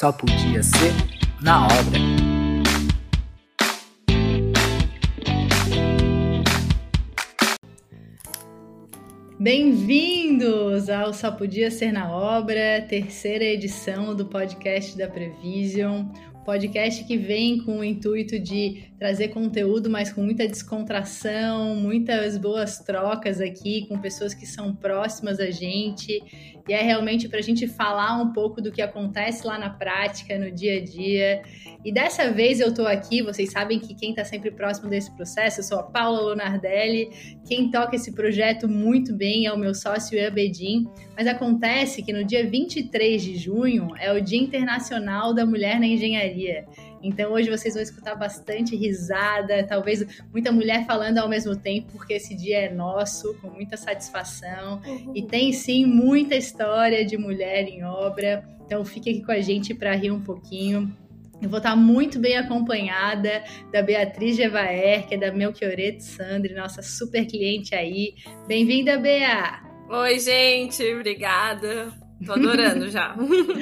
só podia ser na obra. Bem-vindos ao Só Podia Ser na Obra, terceira edição do podcast da Prevision, podcast que vem com o intuito de trazer conteúdo, mas com muita descontração, muitas boas trocas aqui com pessoas que são próximas a gente. E é realmente para a gente falar um pouco do que acontece lá na prática, no dia a dia. E dessa vez eu estou aqui, vocês sabem que quem está sempre próximo desse processo, eu sou a Paula Lonardelli. Quem toca esse projeto muito bem é o meu sócio Ian Bedin. Mas acontece que no dia 23 de junho é o Dia Internacional da Mulher na Engenharia. Então hoje vocês vão escutar bastante risada, talvez muita mulher falando ao mesmo tempo, porque esse dia é nosso, com muita satisfação. Uhum. E tem sim muita história de mulher em obra. Então fique aqui com a gente para rir um pouquinho. Eu vou estar muito bem acompanhada da Beatriz Gevaer, que é da Melchioreto Sandri, nossa super cliente aí. Bem-vinda, Bea! Oi, gente, obrigada. Tô adorando já.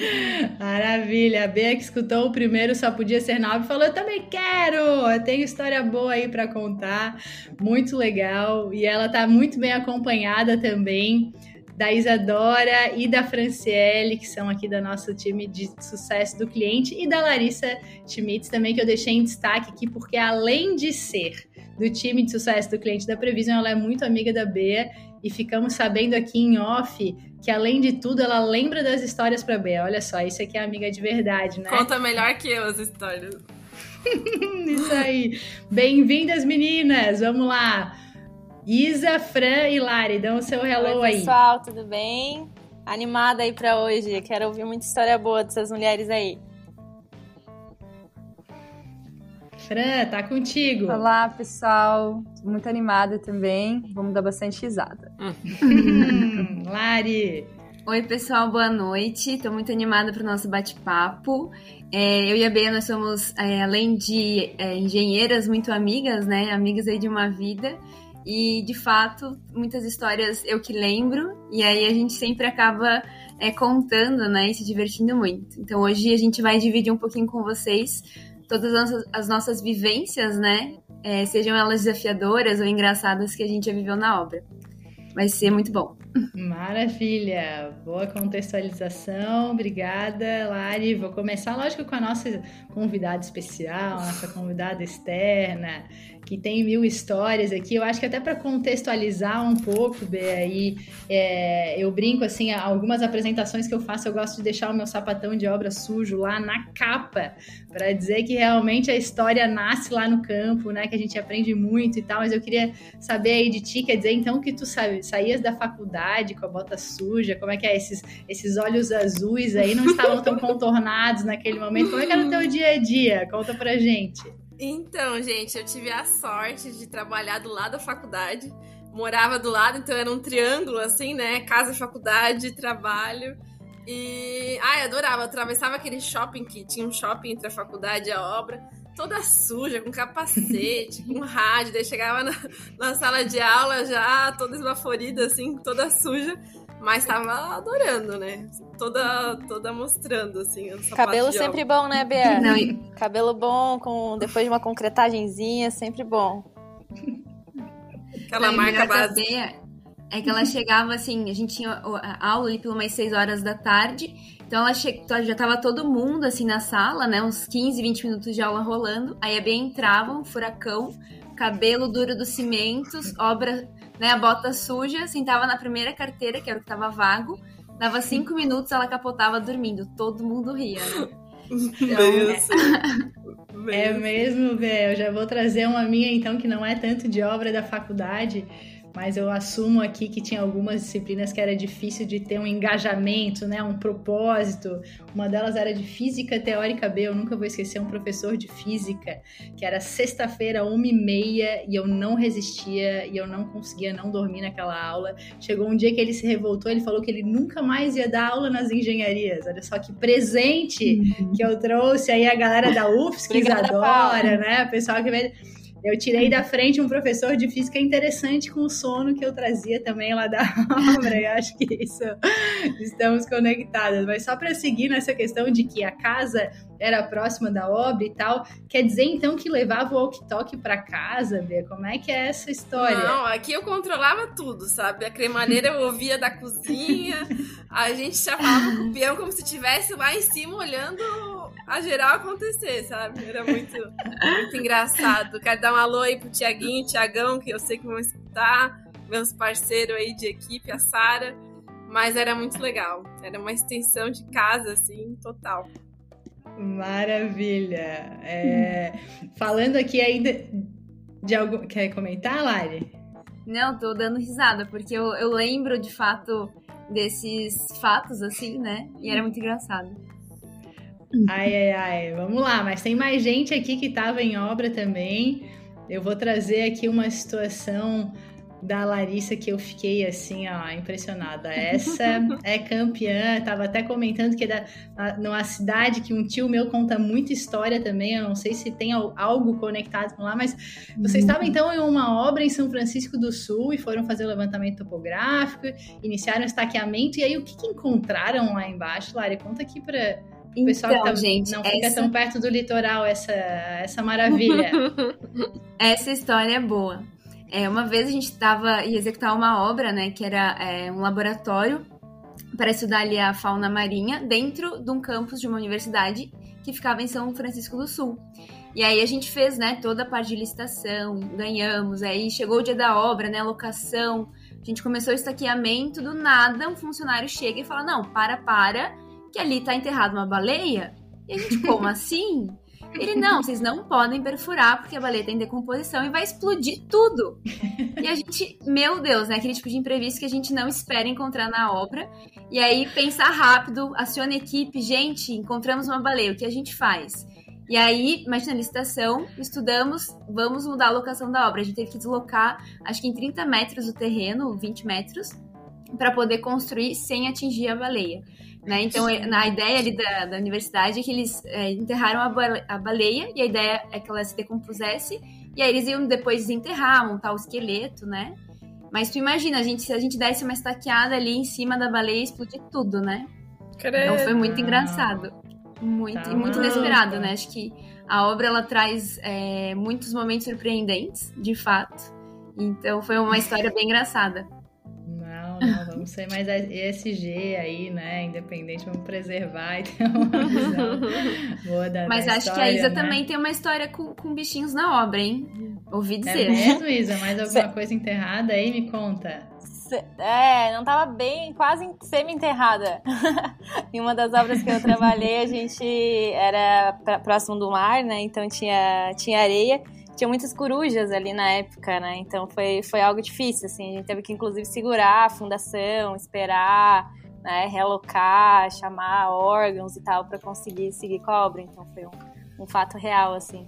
Maravilha. A Bea que escutou o primeiro Só Podia Ser Nove falou: Eu também quero! Eu tenho história boa aí para contar. Muito legal. E ela tá muito bem acompanhada também da Isadora e da Franciele, que são aqui do nosso time de sucesso do cliente, e da Larissa Schmitz também, que eu deixei em destaque aqui, porque além de ser do time de sucesso do cliente da Previsão, ela é muito amiga da Bea e ficamos sabendo aqui em off que, além de tudo, ela lembra das histórias para Bea. Olha só, isso aqui é amiga de verdade, né? Conta melhor que eu as histórias. isso aí. Bem-vindas, meninas! Vamos lá! Isa, Fran e Lari, dão o seu hello Oi, aí. pessoal, tudo bem? Animada aí para hoje. Quero ouvir muita história boa dessas mulheres aí. Fran, tá contigo. Olá, pessoal. Tô muito animada também. Vamos dar bastante risada. Hum, Lari. Oi, pessoal, boa noite. Estou muito animada para o nosso bate-papo. É, eu e a Bea, nós somos, é, além de é, engenheiras, muito amigas, né? Amigas aí de uma vida. E, de fato, muitas histórias eu que lembro. E aí a gente sempre acaba é, contando, né? E se divertindo muito. Então, hoje a gente vai dividir um pouquinho com vocês todas as as nossas vivências, né? É, sejam elas desafiadoras ou engraçadas que a gente já viveu na obra. Vai ser muito bom. Maravilha, boa contextualização, obrigada, Lari. Vou começar, lógico, com a nossa convidada especial, nossa convidada externa, que tem mil histórias aqui. Eu acho que até para contextualizar um pouco, Bê, aí, é, eu brinco assim, algumas apresentações que eu faço, eu gosto de deixar o meu sapatão de obra sujo lá na capa, para dizer que realmente a história nasce lá no campo, né? Que a gente aprende muito e tal. Mas eu queria saber aí de ti, quer dizer, então que tu sabe, saías da faculdade com a bota suja, como é que é? Esses, esses olhos azuis aí não estavam tão contornados naquele momento. Como é que era o teu dia a dia? Conta pra gente. Então, gente, eu tive a sorte de trabalhar do lado da faculdade. Morava do lado, então era um triângulo, assim, né? Casa, faculdade, trabalho. E. Ai, adorava. Eu atravessava aquele shopping que tinha um shopping entre a faculdade e a obra, toda suja, com capacete, com rádio. Daí chegava na, na sala de aula já toda esbaforida, assim, toda suja. Mas tava adorando, né? Toda, toda mostrando, assim. Cabelo sempre bom, né, Bea? Não, e... Cabelo bom, com depois de uma concretagenzinha, sempre bom. Aquela marca base. É que ela chegava assim, a gente tinha aula ali pelo mais 6 horas da tarde. Então ela che... já tava todo mundo assim na sala, né? Uns 15, 20 minutos de aula rolando. Aí a Bea entrava, um furacão, cabelo duro dos cimentos, obra né, a bota suja, sentava na primeira carteira, que era o que tava vago, dava cinco minutos, ela capotava dormindo. Todo mundo ria, né? Então, é, é mesmo, velho. Eu já vou trazer uma minha, então, que não é tanto de obra da faculdade, mas eu assumo aqui que tinha algumas disciplinas que era difícil de ter um engajamento, né, um propósito. Uma delas era de física teórica B, eu nunca vou esquecer um professor de física, que era sexta-feira, uma e meia, e eu não resistia, e eu não conseguia não dormir naquela aula. Chegou um dia que ele se revoltou, ele falou que ele nunca mais ia dar aula nas engenharias. Olha só que presente uhum. que eu trouxe aí a galera da UFSC, que adora, né, o pessoal que veio eu tirei da frente um professor de física interessante com o sono que eu trazia também lá da obra. Eu acho que isso estamos conectadas. Mas só para seguir nessa questão de que a casa era próxima da obra e tal, quer dizer então que levava o walkie-talkie para casa, Bia? Como é que é essa história? Não, aqui eu controlava tudo, sabe? A cremadeira eu ouvia da cozinha, a gente chamava o peão como se estivesse lá em cima olhando a geral acontecer, sabe? Era muito, muito engraçado. Quero dar um alô aí pro Tiaguinho, Tiagão, que eu sei que vão escutar, meus parceiros aí de equipe, a Sara. Mas era muito legal. Era uma extensão de casa, assim, total. Maravilha. É, falando aqui ainda de algo. Quer comentar, Lari? Não, tô dando risada, porque eu, eu lembro de fato desses fatos, assim, né? E era muito engraçado. Ai, ai, ai. Vamos lá, mas tem mais gente aqui que estava em obra também. Eu vou trazer aqui uma situação da Larissa que eu fiquei assim, ó, impressionada. Essa é campeã, tava até comentando que é da, numa cidade que um tio meu conta muita história também, eu não sei se tem algo conectado com lá, mas vocês estavam uhum. então em uma obra em São Francisco do Sul e foram fazer o levantamento topográfico, iniciaram o estaqueamento, e aí o que, que encontraram lá embaixo, Lari? Conta aqui para o pessoal então, que tá, gente, não fica essa... tão perto do litoral, essa, essa maravilha. essa história é boa. É, uma vez a gente estava ia executar uma obra, né, que era é, um laboratório para estudar ali a fauna marinha dentro de um campus de uma universidade que ficava em São Francisco do Sul. E aí a gente fez, né, toda a parte de licitação, ganhamos, aí chegou o dia da obra, né, locação, a gente começou o estaqueamento, do nada um funcionário chega e fala, não, para, para, que ali tá enterrada uma baleia. E a gente, como assim? Ele, não, vocês não podem perfurar porque a baleia tem decomposição e vai explodir tudo. E a gente, meu Deus, né? Aquele tipo de imprevisto que a gente não espera encontrar na obra. E aí, pensar rápido, aciona a equipe, gente, encontramos uma baleia, o que a gente faz? E aí, imagina a licitação, estudamos, vamos mudar a locação da obra. A gente teve que deslocar, acho que em 30 metros o terreno, 20 metros, para poder construir sem atingir a baleia. Né? Então, é, na ideia ali da, da universidade é que eles é, enterraram a, baleia, a baleia e a ideia é que ela se decompusesse e aí eles iam depois desenterrar, montar o esqueleto, né? Mas tu imagina, a gente, se a gente desse uma estaqueada ali em cima da baleia, explodir tudo, né? Credo. Então foi muito engraçado. Muito, tá e muito inesperado, né? Acho que a obra ela traz é, muitos momentos surpreendentes, de fato. Então foi uma história bem engraçada não, vamos ser mais ESG aí, né? Independente, vamos preservar e ter uma visão boa da Mas da acho história, que a Isa né? também tem uma história com, com bichinhos na obra, hein? Ouvi é dizer. É mesmo, Isa? Mais alguma coisa enterrada aí? Me conta. É, não tava bem, quase semi-enterrada. em uma das obras que eu trabalhei, a gente era próximo do mar, né? Então tinha, tinha areia tinha muitas corujas ali na época, né? Então foi, foi algo difícil, assim. A gente teve que, inclusive, segurar a fundação, esperar, né? Realocar, chamar órgãos e tal para conseguir seguir com a obra. Então foi um, um fato real, assim.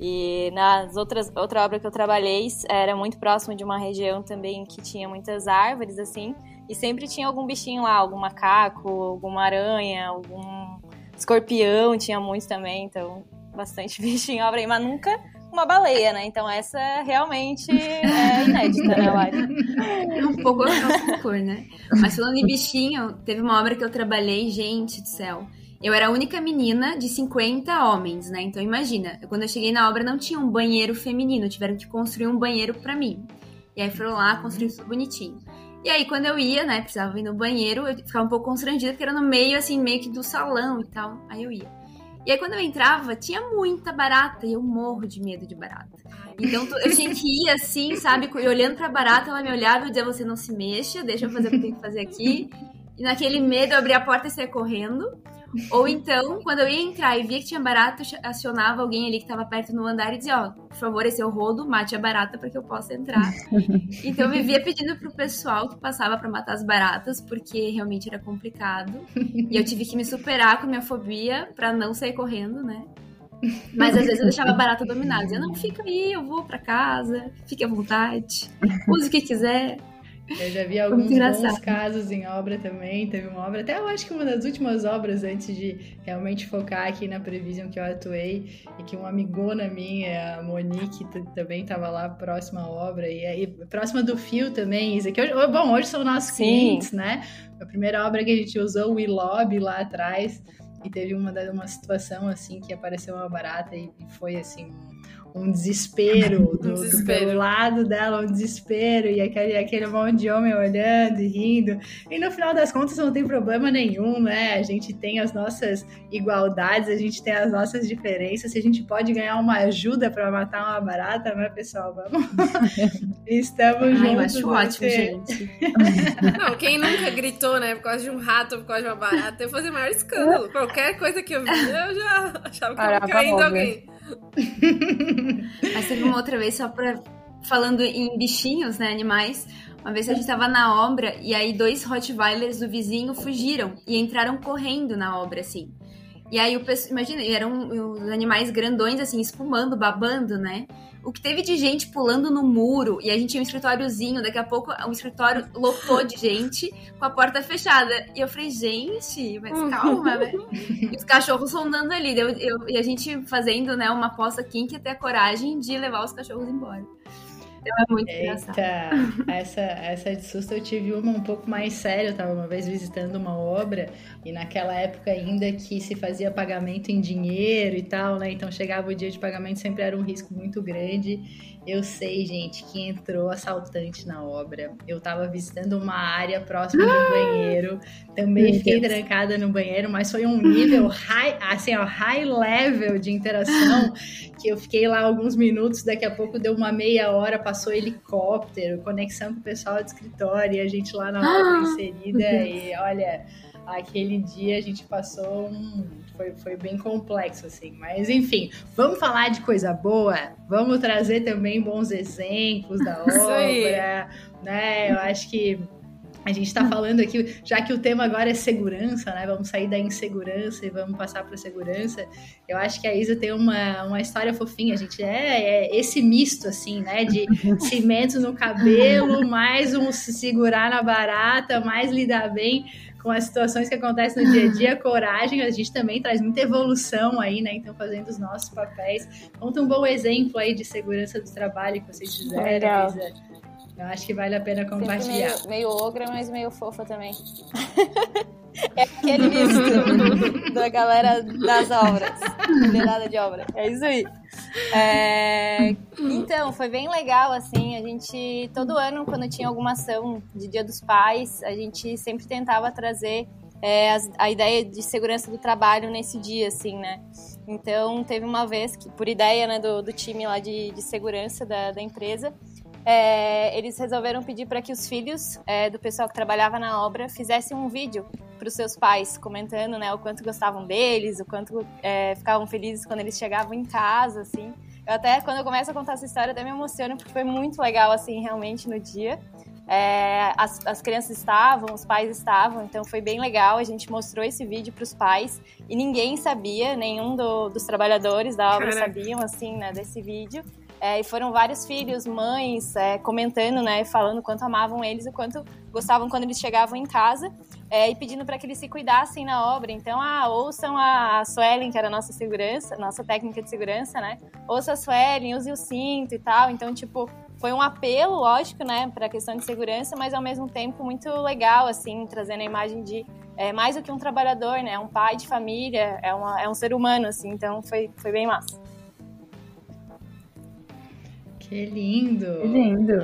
E nas outras outra obra que eu trabalhei era muito próximo de uma região também que tinha muitas árvores assim, e sempre tinha algum bichinho lá, algum macaco, alguma aranha, algum escorpião, tinha muito também, então bastante bichinho obra aí, mas nunca uma baleia, né? Então essa realmente é inédita, né, Lari? É um pouco a cor, né? Mas falando em bichinho, teve uma obra que eu trabalhei, gente do céu. Eu era a única menina de 50 homens, né? Então imagina, quando eu cheguei na obra não tinha um banheiro feminino, tiveram que construir um banheiro para mim. E aí foram lá construir tudo bonitinho. E aí quando eu ia, né, precisava ir no banheiro, eu ficava um pouco constrangida porque era no meio assim, meio que do salão e tal. Aí eu ia. E aí, quando eu entrava, tinha muita barata e eu morro de medo de barata. Então, eu tinha que ir assim, sabe? E olhando pra barata, ela me olhava e dizia: Você não se mexa, deixa eu fazer o que eu tenho que fazer aqui. E naquele medo, eu abria a porta e saia correndo. Ou então, quando eu ia entrar e via que tinha barata, acionava alguém ali que estava perto no andar e dizia, ó, oh, por favor, esse é o rodo, mate a barata para que eu possa entrar. então eu vivia pedindo pro pessoal que passava para matar as baratas, porque realmente era complicado. E eu tive que me superar com minha fobia para não sair correndo, né? Mas às vezes eu deixava a barata dominada. Dizia, não, fica aí, eu vou para casa, fique à vontade, use o que quiser. Eu já vi alguns bons casos em obra também. Teve uma obra, até eu acho que uma das últimas obras antes de realmente focar aqui na Prevision que eu atuei, e que uma amigona minha, a Monique, também estava lá próxima à obra, e aí próxima do fio também, isso aqui. Hoje, bom, hoje são nossos Sim. clientes, né? A primeira obra que a gente usou, o e-lobby lá atrás, e teve uma, uma situação assim que apareceu uma barata e, e foi assim um desespero do, desespero. do lado dela, um desespero, e aquele, aquele monte de homem olhando e rindo. E no final das contas não tem problema nenhum, né? A gente tem as nossas igualdades, a gente tem as nossas diferenças. Se a gente pode ganhar uma ajuda para matar uma barata, né, pessoal? Vamos. Estamos Ai, juntos. Eu acho ótimo, gente. Não, quem nunca gritou, né, por causa de um rato ou por causa de uma barata, eu fazer maior escândalo. Qualquer coisa que eu vi, eu já achava que eu querendo alguém. Mas teve uma outra vez, só pra. Falando em bichinhos, né? Animais. Uma vez a gente tava na obra e aí dois Rottweilers do vizinho fugiram e entraram correndo na obra, assim. E aí o pessoal, imagina, eram os animais grandões, assim, espumando, babando, né? O que teve de gente pulando no muro, e a gente tinha um escritóriozinho, daqui a pouco o escritório lotou de gente com a porta fechada. E eu falei, gente, mas calma, né? E os cachorros rondando ali. Eu, eu, e a gente fazendo, né, uma aposta quem que ia ter a coragem de levar os cachorros embora. Então é muito Eita, engraçado. Essa, essa de susto eu tive uma um pouco mais séria. Eu tava uma vez visitando uma obra e naquela época ainda que se fazia pagamento em dinheiro e tal, né? Então chegava o dia de pagamento, sempre era um risco muito grande. Eu sei, gente, que entrou assaltante na obra. Eu tava visitando uma área próxima do banheiro. Também fiquei trancada no banheiro, mas foi um nível high, assim, ó, high level de interação que eu fiquei lá alguns minutos, daqui a pouco deu uma meia hora, passou helicóptero, conexão com o pessoal do escritório, e a gente lá na obra inserida e olha, aquele dia a gente passou um foi, foi bem complexo, assim. Mas, enfim, vamos falar de coisa boa? Vamos trazer também bons exemplos da obra, né? Eu acho que a gente está falando aqui, já que o tema agora é segurança, né? Vamos sair da insegurança e vamos passar para a segurança. Eu acho que a Isa tem uma, uma história fofinha. A gente é, é esse misto, assim, né? De cimento no cabelo, mais um se segurar na barata, mais lidar bem com as situações que acontecem no dia a dia, coragem, a gente também traz muita evolução aí, né? Então, fazendo os nossos papéis. Conta um bom exemplo aí de segurança do trabalho que vocês fizeram, Isa. Eu acho que vale a pena compartilhar. Meio, meio ogra, mas meio fofa também. é aquele misto da galera das obras. Liderada de obra. É isso aí. É... Então, foi bem legal, assim, a gente, todo ano, quando tinha alguma ação de Dia dos Pais, a gente sempre tentava trazer é, a, a, ideia de segurança do trabalho nesse dia, assim, né? Então, teve uma vez que, por ideia né, do, do time lá de, de segurança da, da empresa, é, eles resolveram pedir para que os filhos é, do pessoal que trabalhava na obra fizessem um vídeo para os seus pais, comentando né, o quanto gostavam deles, o quanto é, ficavam felizes quando eles chegavam em casa, assim. Eu até, quando eu começo a contar essa história, até me emociono, porque foi muito legal, assim, realmente, no dia. É, as, as, crianças estavam, os pais estavam, então foi bem legal. A gente mostrou esse vídeo para os pais e ninguém sabia, nenhum do, dos trabalhadores da obra Caraca. sabiam, assim, né, desse vídeo. É, e foram vários filhos, mães, é, comentando, né, falando quanto amavam eles e quanto gostavam quando eles chegavam em casa é, e pedindo para que eles se cuidassem na obra. Então, ah, ouçam a Suelen, que era a nossa segurança, nossa técnica de segurança, né? Ouça a Suelen, use o cinto e tal. Então, tipo, foi um apelo, lógico, né, para a questão de segurança, mas ao mesmo tempo muito legal, assim, trazendo a imagem de é, mais do que um trabalhador, né? Um pai de família, é, uma, é um ser humano, assim. Então, foi, foi bem massa. Que lindo! Que lindo!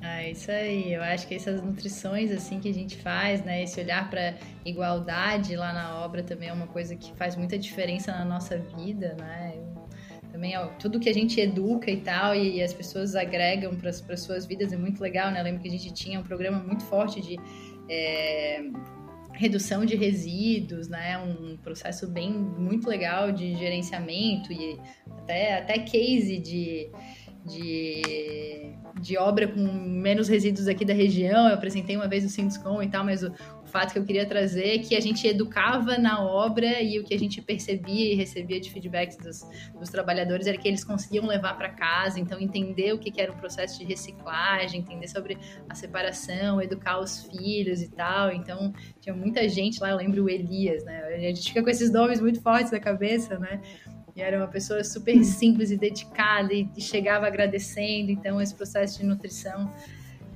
Ah, é isso aí. Eu acho que essas nutrições assim que a gente faz, né, esse olhar para igualdade lá na obra também é uma coisa que faz muita diferença na nossa vida, né? também ó, tudo que a gente educa e tal e, e as pessoas agregam para as suas vidas é muito legal, né? Eu lembro que a gente tinha um programa muito forte de é, redução de resíduos, né? Um processo bem muito legal de gerenciamento e até até case de de, de obra com menos resíduos aqui da região. Eu apresentei uma vez o Sinduscom e tal, mas o, fato que eu queria trazer é que a gente educava na obra e o que a gente percebia e recebia de feedbacks dos, dos trabalhadores era que eles conseguiam levar para casa, então entender o que, que era o processo de reciclagem, entender sobre a separação, educar os filhos e tal. Então tinha muita gente lá, eu lembro o Elias, né? A gente fica com esses nomes muito fortes na cabeça, né? E era uma pessoa super simples e dedicada e, e chegava agradecendo. Então, esse processo de nutrição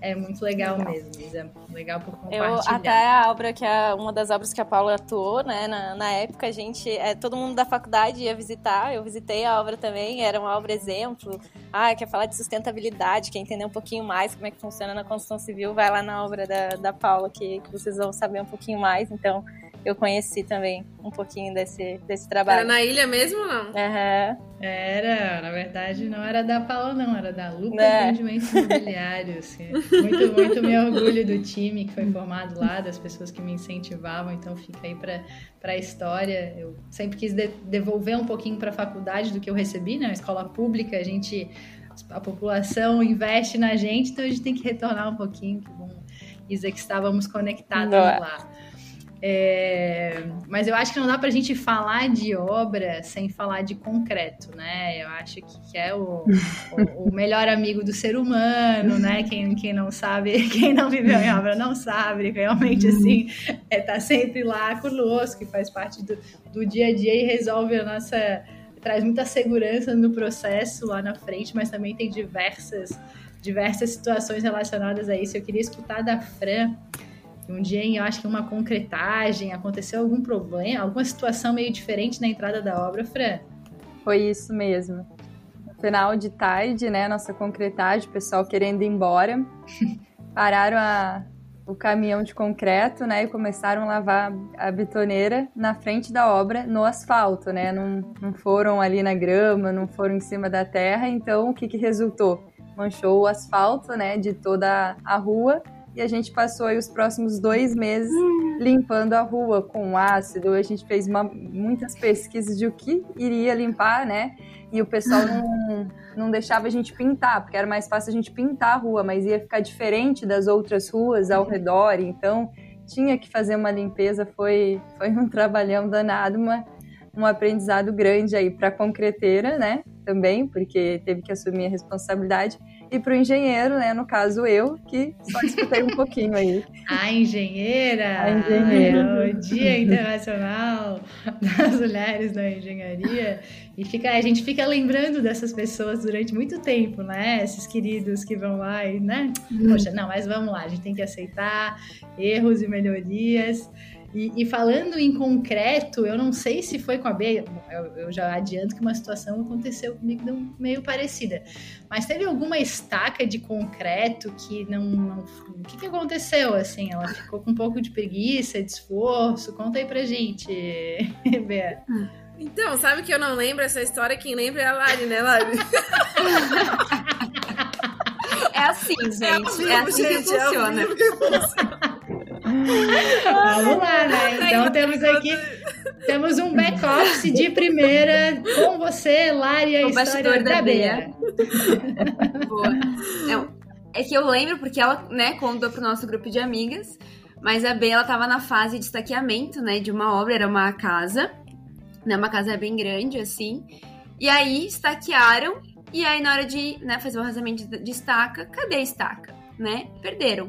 é muito legal, legal. mesmo, Isa. Legal por compartilhar. Eu, até a obra que é uma das obras que a Paula atuou, né? Na, na época, a gente, é, todo mundo da faculdade ia visitar. Eu visitei a obra também, era uma obra exemplo. Ah, quer falar de sustentabilidade, quer entender um pouquinho mais como é que funciona na construção civil, vai lá na obra da, da Paula, que, que vocês vão saber um pouquinho mais. Então, eu conheci também um pouquinho desse, desse trabalho. Era na ilha mesmo ou não? Uhum. Era, na verdade não era da Paula não, era da Lucas é. Rendimentos Imobiliários. Muito, muito me orgulho do time que foi formado lá, das pessoas que me incentivavam, então fica aí para a história. Eu sempre quis de, devolver um pouquinho para a faculdade do que eu recebi, né? escola pública, a gente a população investe na gente, então a gente tem que retornar um pouquinho, que bom, Isa, que estávamos conectados lá. É, mas eu acho que não dá para a gente falar de obra sem falar de concreto, né? Eu acho que, é o, o, o, melhor amigo do ser humano, né? Quem, quem não sabe, quem não viveu em obra não sabe, realmente assim, é, tá sempre lá conosco, que faz parte do, do dia a dia e resolve a nossa. traz muita segurança no processo lá na frente, mas também tem diversas, diversas situações relacionadas a isso. Eu queria escutar da Fran um dia, eu acho que uma concretagem, aconteceu algum problema, alguma situação meio diferente na entrada da obra, Fran? Foi isso mesmo. Final de tarde, né, nossa concretagem, o pessoal querendo ir embora, pararam a, o caminhão de concreto, né, e começaram a lavar a betoneira na frente da obra, no asfalto, né, não, não foram ali na grama, não foram em cima da terra, então o que que resultou? Manchou o asfalto, né, de toda a rua e a gente passou aí os próximos dois meses limpando a rua com ácido. A gente fez uma, muitas pesquisas de o que iria limpar, né? E o pessoal não, não deixava a gente pintar, porque era mais fácil a gente pintar a rua, mas ia ficar diferente das outras ruas ao redor. Então tinha que fazer uma limpeza. Foi, foi um trabalhão danado, uma, um aprendizado grande aí para a concreteira, né? Também, porque teve que assumir a responsabilidade e para o engenheiro, né? No caso eu, que só escutei um pouquinho aí. A engenheira! A engenheira. É o Dia Internacional das Mulheres na Engenharia. E fica, a gente fica lembrando dessas pessoas durante muito tempo, né? Esses queridos que vão lá e, né? Uhum. Poxa, não, mas vamos lá, a gente tem que aceitar erros e melhorias. E, e, falando em concreto, eu não sei se foi com a B, eu, eu, já adianto que uma situação aconteceu comigo meio parecida. Mas teve alguma estaca de concreto que não. não o que, que aconteceu? Assim, ela ficou com um pouco de preguiça, de esforço? Conta aí pra gente, Bea. Então, sabe que eu não lembro essa história? Quem lembra é a Lari, né, Lari? É assim, gente. É, é assim gente, que funciona. Vamos lá, né? Então temos aqui temos um back-office de primeira com você, Lari, a o história da, da Bea. Boa. É, é, que eu lembro porque ela, né, contou pro nosso grupo de amigas, mas a Bea, ela tava na fase de estaqueamento, né, de uma obra, era uma casa, né, uma casa bem grande, assim, e aí estaquearam, e aí na hora de, né, fazer o arrasamento de estaca, cadê a estaca, né, perderam.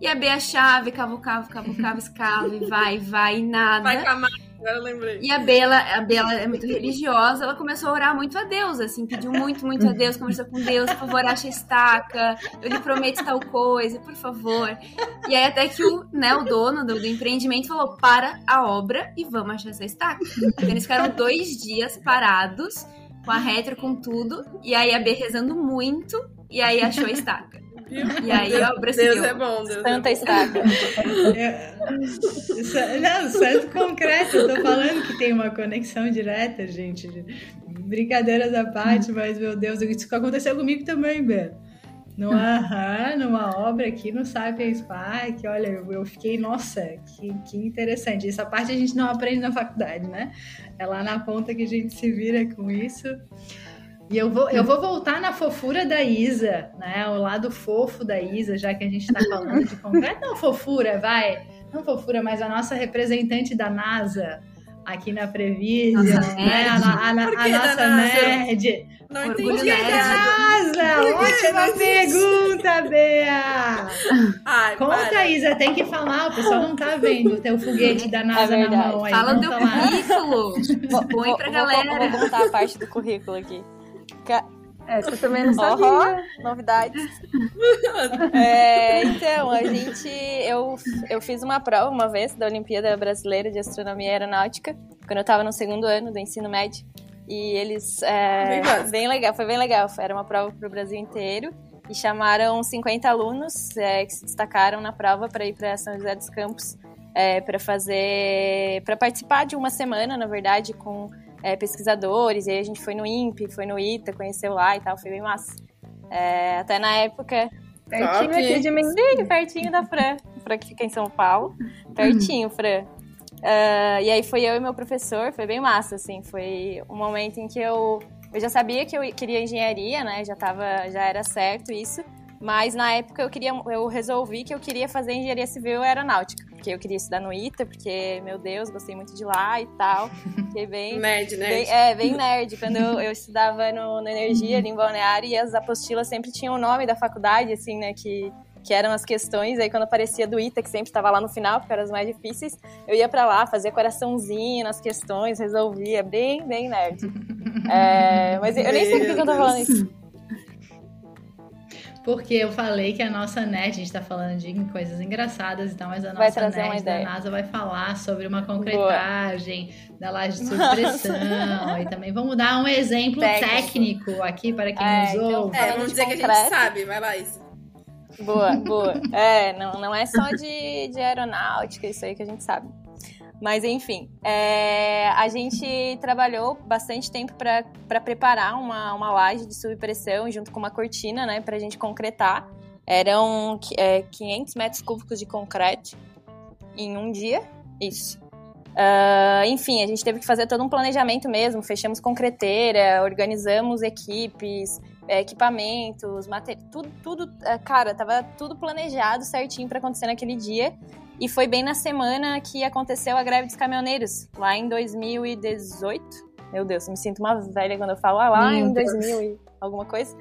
E a Bea chave, cavucava, cavucava, escava, e vai, vai, e nada. Vai com a agora eu lembrei. E a Bela, a Bela é muito religiosa, ela começou a orar muito a Deus, assim, pediu muito, muito a Deus, conversou com Deus, por favor, acha estaca, eu lhe prometo tal coisa, por favor. E aí até que o, né, o dono do, do empreendimento falou, para a obra e vamos achar essa estaca. Então, eles ficaram dois dias parados, com a retro, com tudo, e aí a B rezando muito, e aí achou a estaca. E aí a obra Deus é bom, Deus Santa é estaca. não, santo concreto. Eu tô falando que tem uma conexão direta, gente. Brincadeiras à parte, mas, meu Deus, isso aconteceu comigo também, Beto. Numa, numa obra aqui no Sapiens Park, olha, eu, eu fiquei, nossa, que, que interessante. Essa parte a gente não aprende na faculdade, né? É lá na ponta que a gente se vira com isso. E eu vou, eu vou voltar na fofura da Isa, né? O lado fofo da Isa, já que a gente está falando de concreto. Não, fofura, vai. não fofura, mas a nossa representante da NASA aqui na Prevision, Nossa né? A, a, a, a nossa nerd. Não Orgulho entendi. nerd. NASA! Ótima pergunta, Bea! Ai, Conta, para. Isa, tem que falar, o pessoal não tá vendo o teu foguete da NASA na verdade. mão aí. Fala do teu currículo. Põe pra vou, galera. Vou, contar a parte do currículo aqui. Essa eu também não sabia. Ó, novidades. É, então, a gente. Eu, eu fiz uma prova uma vez da Olimpíada Brasileira de Astronomia e Aeronáutica, quando eu estava no segundo ano do ensino médio. E eles. É, bem legal, foi bem legal. Era uma prova para o Brasil inteiro. E chamaram 50 alunos é, que se destacaram na prova para ir para São José dos Campos é, para fazer. para participar de uma semana, na verdade, com é, pesquisadores. E aí a gente foi no INPE, foi no ITA, conheceu lá e tal, foi bem massa. É, até na época, Pertinho Top. aqui de mim. Sim, pertinho da Fran. Fran que fica em São Paulo. Pertinho, Fran. Ah, e aí foi eu e meu professor, foi bem massa, assim. Foi um momento em que eu, eu já sabia que eu queria engenharia, né? Já, tava, já era certo isso. Mas na época eu queria, eu resolvi que eu queria fazer engenharia civil e aeronáutica. Porque eu queria estudar no ITA, porque, meu Deus, gostei muito de lá e tal. Fiquei bem, Nerd, Bem, nerd. é, bem nerd. Quando eu, eu estudava no, no Energia, ali em Balneário, e as apostilas sempre tinham o nome da faculdade, assim, né, que, que eram as questões. Aí quando aparecia do ITA, que sempre estava lá no final, porque eram as mais difíceis, eu ia pra lá, fazia coraçãozinho nas questões, resolvia. Bem, bem nerd. É, mas eu nem sei por que que eu tô falando isso. Porque eu falei que a nossa net, a gente tá falando de coisas engraçadas e tal, mas a nossa net da. NASA vai falar sobre uma concretagem da laje de subpressão. e também vamos dar um exemplo Técnico. técnico, aqui para quem É, nos então ouve. É, vamos dizer que a gente sabe. Vai lá, isso. Boa, boa. É, não, não é só de, de aeronáutica, isso aí que a gente sabe. Mas enfim, é, a gente trabalhou bastante tempo para preparar uma, uma laje de subpressão junto com uma cortina, né, para a gente concretar. Eram é, 500 metros cúbicos de concreto em um dia, isso. Ah, enfim, a gente teve que fazer todo um planejamento mesmo. Fechamos concreteira, organizamos equipes, é, equipamentos, tudo, tudo, é, cara, tava tudo planejado certinho para acontecer naquele dia. E foi bem na semana que aconteceu a greve dos caminhoneiros, lá em 2018. Meu Deus, eu me sinto uma velha quando eu falo ah, lá Meu em Deus. 2000 e alguma coisa.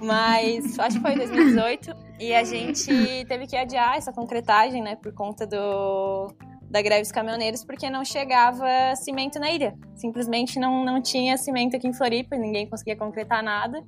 Mas acho que foi 2018 e a gente teve que adiar essa concretagem, né, por conta do da greve dos caminhoneiros, porque não chegava cimento na ilha. Simplesmente não, não tinha cimento aqui em Floripa, ninguém conseguia concretar nada.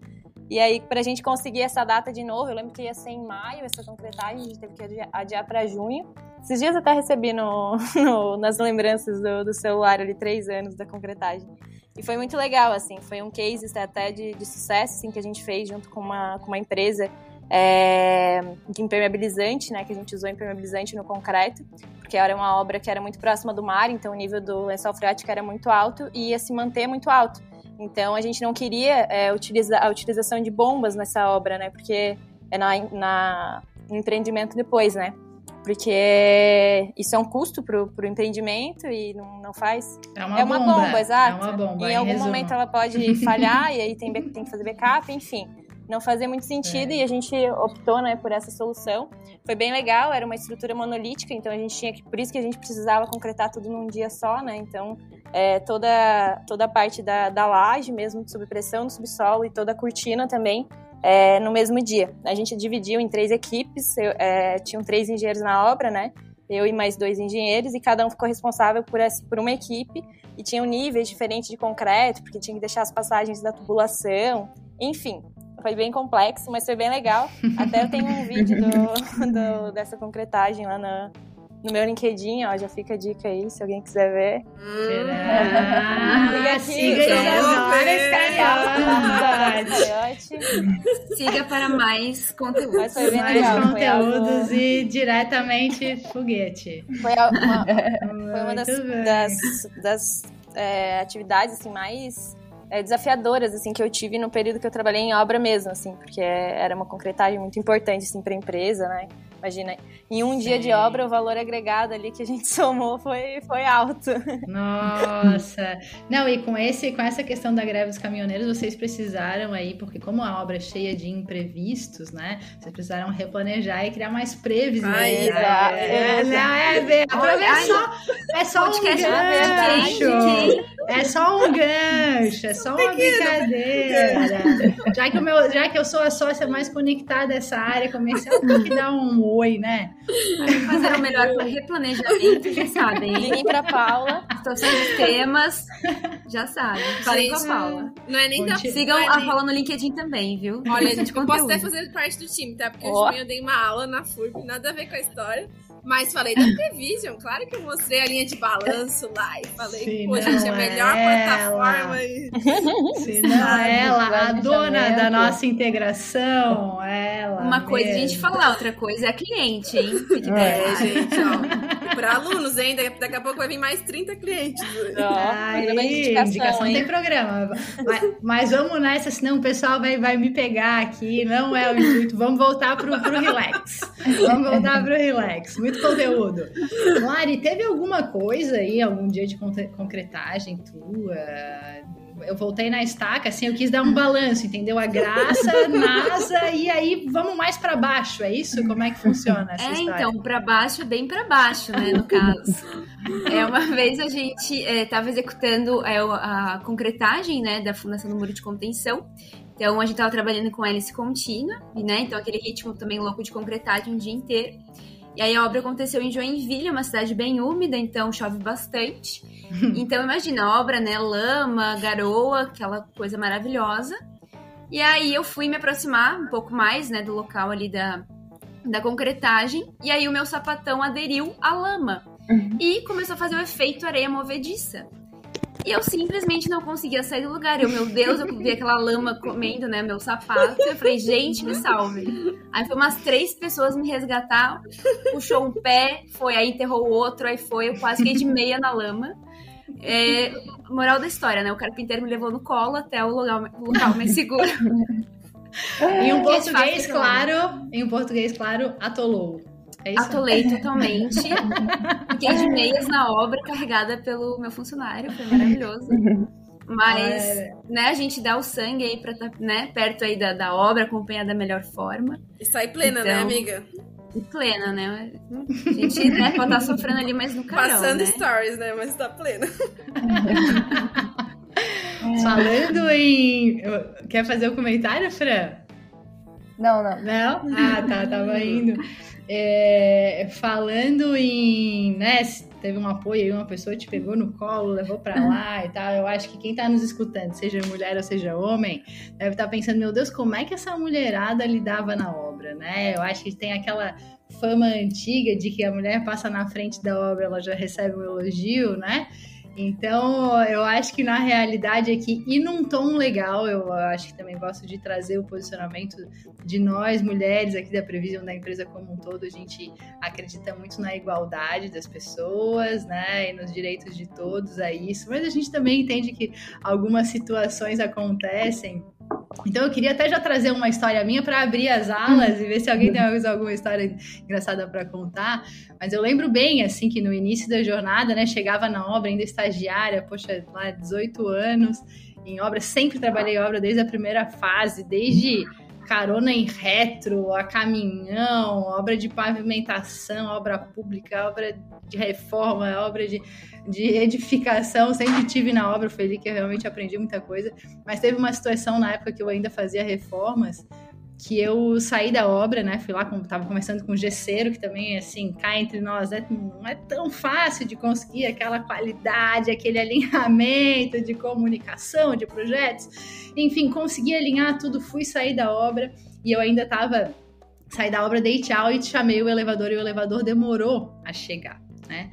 E aí, pra gente conseguir essa data de novo, eu lembro que ia ser em maio essa concretagem, a gente teve que adiar, pra junho. Esses dias até recebi no, no- nas lembranças do, do celular ali, três anos da concretagem. E foi muito legal, assim, foi um case até de, de sucesso, assim, que a gente fez junto com uma, com uma empresa é, de impermeabilizante, né, que a gente usou impermeabilizante no concreto, porque era uma obra que era muito próxima do mar, então o nível do lençol freático era muito alto e ia se manter muito alto. Então a gente não queria é, utilizar a utilização de bombas nessa obra, né, porque é na, na empreendimento depois, né, porque isso é um custo pro, pro empreendimento e não, não faz É uma, é uma bomba, bomba, exato. É uma bomba, em em algum resumo. momento ela pode falhar e aí tem, tem que fazer backup, enfim. Não fazia muito sentido É. e a gente optou né, por essa solução. Foi bem legal, era uma estrutura monolítica, então a gente tinha que. Por isso que a gente precisava concretar tudo num dia só, né? Então, é, toda, toda a parte da, da laje mesmo, de subpressão do subsolo e toda a cortina também. é, no mesmo dia. A gente dividiu em três equipes, eu, é, tinham três engenheiros na obra, né? Eu e mais dois engenheiros, e cada um ficou responsável por, essa, por uma equipe e tinham níveis diferentes de concreto, porque tinha que deixar as passagens da tubulação, enfim. Foi bem complexo, mas foi bem legal. Até eu tenho um vídeo do, do- dessa concretagem lá no, no meu LinkedIn, ó, já fica a dica aí, se alguém quiser ver. Ah, Siga siga aqui. Iscariote. Siga para mais conteúdo. Mas foi bem Mais legal. Conteúdos algo- e diretamente foguete. Foi uma, Foi uma das, das, das, é, atividades assim, mais é, desafiadoras assim, que eu tive no período que eu trabalhei em obra mesmo, assim, porque era uma concretagem muito importante assim, para a empresa, né? Imagina, em um Sim. dia de obra, o valor agregado ali que a gente somou foi, foi alto. Nossa! Não, e com, esse, com essa questão da greve dos caminhoneiros, vocês precisaram aí, porque como a obra é cheia de imprevistos, né? Vocês precisaram replanejar e criar mais previsões. Ai, é, é, é, é, é, só, é só um gancho. É só um gancho, é só uma brincadeira. Já que, o meu, já que eu sou a sócia mais conectada dessa área comercial, tem que dar um oi, né? Fazer o melhor replanejamento, já sabem. Liguem pra Paula. Situação de temas, já sabem. Falei com a Paula. Não é nem da... Sigam é a Paula no LinkedIn também, viu? Olha, gente, eu posso até fazer parte do time, tá? Porque oh. hoje eu dei uma aula na FURB, nada a ver com a história. Mas falei da Prevision, claro que eu mostrei a linha de balanço lá e falei, Sim, pô, gente, a melhor ela. plataforma. E... Se não ela, a dona da nossa integração, ela. Uma mesmo. coisa a gente falar, outra coisa é a cliente, hein? Fique é, gente, ó. Para alunos ainda, daqui a pouco vai vir mais 30 clientes. Aí, indicação, indicação tem programa. Mas, mas, vamos nessa, senão o pessoal vai, vai me pegar aqui, não é o intuito. Vamos voltar pro, pro relax. Vamos voltar pro relax. Muito muito conteúdo. Lari, teve alguma coisa aí, algum dia de concretagem tua? Eu voltei na estaca, assim, eu quis dar um balanço, entendeu? A graça, NASA, e aí vamos mais para baixo, é isso? Como é que funciona essa é, história? então, para baixo, bem para baixo, né, no caso. é, uma vez a gente estava é, executando é, a concretagem, né, da Fundação do Muro de Contenção, então a gente estava trabalhando com hélice contínua, né? Então aquele ritmo também louco de concretagem um dia inteiro. E aí a obra aconteceu em Joinville, uma cidade bem úmida, então chove bastante. então imagina, a obra, né, lama, garoa, aquela coisa maravilhosa. E aí eu fui me aproximar um pouco mais, né, do local ali da, da concretagem, e aí o meu sapatão aderiu à lama. Uhum. E começou a fazer o efeito areia movediça. E eu simplesmente não conseguia sair do lugar. Eu, meu Deus, eu vi aquela lama comendo, né, meu sapato. Eu falei, gente, me salve. Aí foi umas três pessoas me resgatar, puxou um pé, foi, aí enterrou o outro, aí foi, eu quase fiquei de meia na lama. É, moral da história, né? O carpinteiro me levou no colo até o local, o local mais seguro. em um português, claro, em um português, claro, atolou. É Atolei totalmente. Fiquei de meias na obra, carregada pelo meu funcionário. Foi maravilhoso. Mas, é. né, a gente dá o sangue aí pra estar, tá, né, perto aí da, da obra, acompanhar da melhor forma. E sai plena, né, então, né, amiga? E plena, né? A gente, né, pode estar tá sofrendo ali, mas no carão, Passando né? stories, né, mas tá plena. Falando em... Quer fazer o um comentário, Fran? Não, não. Não? Ah, tá, tava indo. É, falando em, né, teve um apoio aí, uma pessoa te pegou no colo, levou para lá e tal. Eu acho que quem tá nos escutando, seja mulher ou seja homem, deve estar tá pensando, meu Deus, como é que essa mulherada lidava na obra, né? Eu acho que tem aquela fama antiga de que a mulher passa na frente da obra, ela já recebe um elogio, né? Então, eu acho que na realidade aqui, e num tom legal, eu acho que também gosto de trazer o posicionamento de nós, mulheres aqui da Previsão da empresa como um todo. A gente acredita muito na igualdade das pessoas, né, e nos direitos de todos a isso, mas a gente também entende que algumas situações acontecem então eu queria até já trazer uma história minha para abrir as alas e ver se alguém tem alguma história engraçada para contar. Mas eu lembro bem, assim, que no início da jornada, né, chegava na obra ainda estagiária, poxa, lá 18 anos em obra, sempre trabalhei obra desde a primeira fase, desde carona em retro, a caminhão, obra de pavimentação, obra pública, obra de reforma, obra de de edificação, sempre tive na obra, foi ali que eu realmente aprendi muita coisa, mas teve uma situação na época que eu ainda fazia reformas, que eu saí da obra, né, fui lá, tava conversando com o gesseiro, que também, assim, cá entre nós, né, não é tão fácil de conseguir aquela qualidade, aquele alinhamento de comunicação, de projetos, enfim, consegui alinhar tudo, fui sair da obra, e eu ainda tava, saí da obra, dei tchau e chamei o elevador, e o elevador demorou a chegar, né,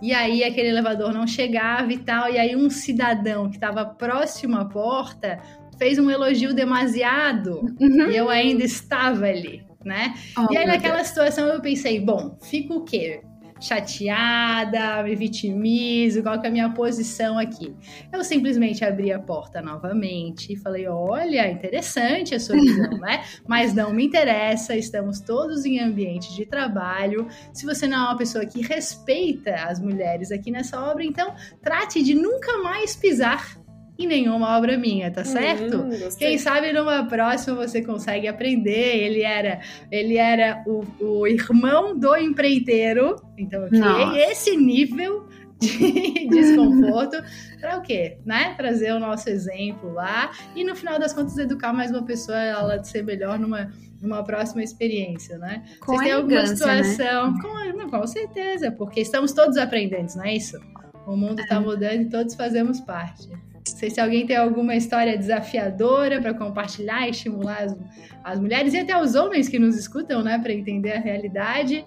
e aí aquele elevador não chegava e tal, e aí um cidadão que estava próximo à porta fez um elogio demasiado uhum. e eu ainda estava ali, né? Oh, e aí naquela Deus. situação eu pensei, bom, fica o quê? chateada, me vitimizo, qual que é a minha posição aqui? Eu simplesmente abri a porta novamente e falei: olha, interessante a sua visão, né? Mas não me interessa, estamos todos em ambiente de trabalho. Se você não é uma pessoa que respeita as mulheres aqui nessa obra, então trate de nunca mais pisar em nenhuma obra minha, tá certo? Hum, Quem sabe numa próxima você consegue aprender. Ele era, ele era o, o irmão do empreiteiro, então eu criei esse nível de desconforto para o quê? Né? Trazer o nosso exemplo lá e no final das contas educar mais uma pessoa ela de ser melhor numa numa próxima experiência, né? Com Vocês têm alguma né? situação? Né? Com, não, com certeza, porque estamos todos aprendendo, não é isso? O mundo está é. mudando e todos fazemos parte. Não sei se alguém tem alguma história desafiadora para compartilhar, estimular as, as, mulheres e até os homens que nos escutam, né, para entender a realidade.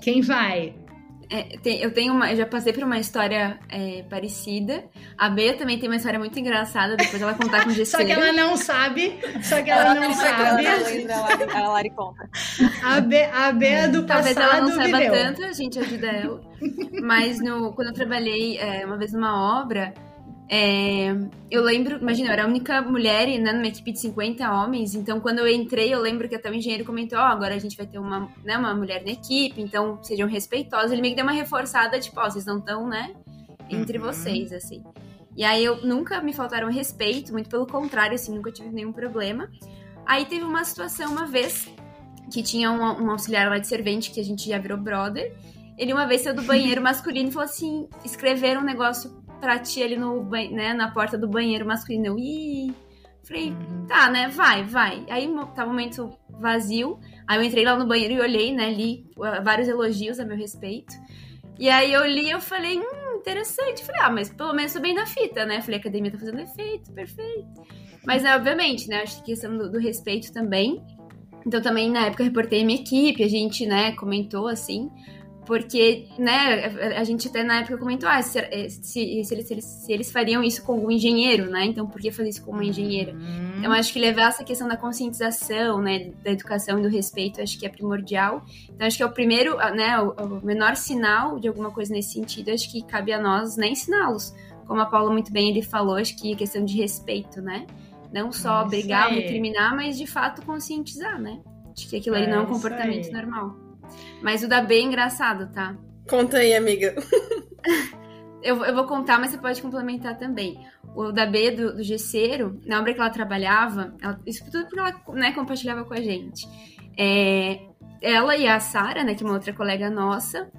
Quem vai? É, tem, eu tenho uma, eu já passei por uma história é, parecida. A Bea também tem uma história muito engraçada, depois ela contar com o Só que ela não sabe. Só que ela, ela não sabe. Ela, a Lari conta. A Bea, a Bea do Talvez passado ela não saiba viveu. tanto, a gente ajuda ela. Mas no, quando eu trabalhei é, uma vez numa obra, é, eu lembro, imagina, eu era a única mulher né, numa equipe de 50 homens, então quando eu entrei, eu lembro que até o engenheiro comentou: Ó, oh, agora a gente vai ter uma, né, uma mulher na equipe, então sejam respeitosos. Ele meio que deu uma reforçada, tipo, ó, oh, vocês não estão, né, entre uhum. vocês, assim. E aí eu nunca me faltaram respeito, muito pelo contrário, assim, nunca tive nenhum problema. Aí teve uma situação uma vez que tinha um, um auxiliar lá de servente que a gente já virou brother. Ele uma vez saiu do banheiro masculino e falou assim: escreveram um negócio pra ti ali no, né, na porta do banheiro masculino. Eu, ih. Falei, uhum. tá, né? Vai, vai. Aí tava um momento vazio. Aí eu entrei lá no banheiro e olhei, né? Li uh, vários elogios a meu respeito. E aí eu li e eu falei, hum, interessante. Falei, ah, mas pelo menos tô bem na fita, né? Falei, a academia tá fazendo efeito, perfeito. Mas, né, obviamente, né? Acho que questão do, do respeito também. Então, também, na época, eu reportei a minha equipe, a gente, né, comentou assim. Porque, né, a gente até na época comentou, ah, se, eh, se, se, eles, se, eles, fariam isso com um engenheiro, né? Então, por que fazer isso com uma engenheira? Uhum. Então, acho que levar essa questão da conscientização, né, da educação e do respeito, acho que é primordial. Então, acho que é o primeiro, né, o, o menor sinal de alguma coisa nesse sentido, acho que cabe a nós né, ensiná-los. Como a Paula muito bem ele falou, acho que questão de respeito, né? Não só isso brigar ou recriminar, mas de fato conscientizar, né? De que aquilo é, ali não é um comportamento normal. Mas o da B é engraçado, tá? Conta aí, amiga. eu, eu vou contar, mas você pode complementar também. O da B do, do Gesseiro, na obra que ela trabalhava, ela, isso tudo porque ela né, compartilhava com a gente. É, ela e a Sara, né, que é uma outra colega nossa,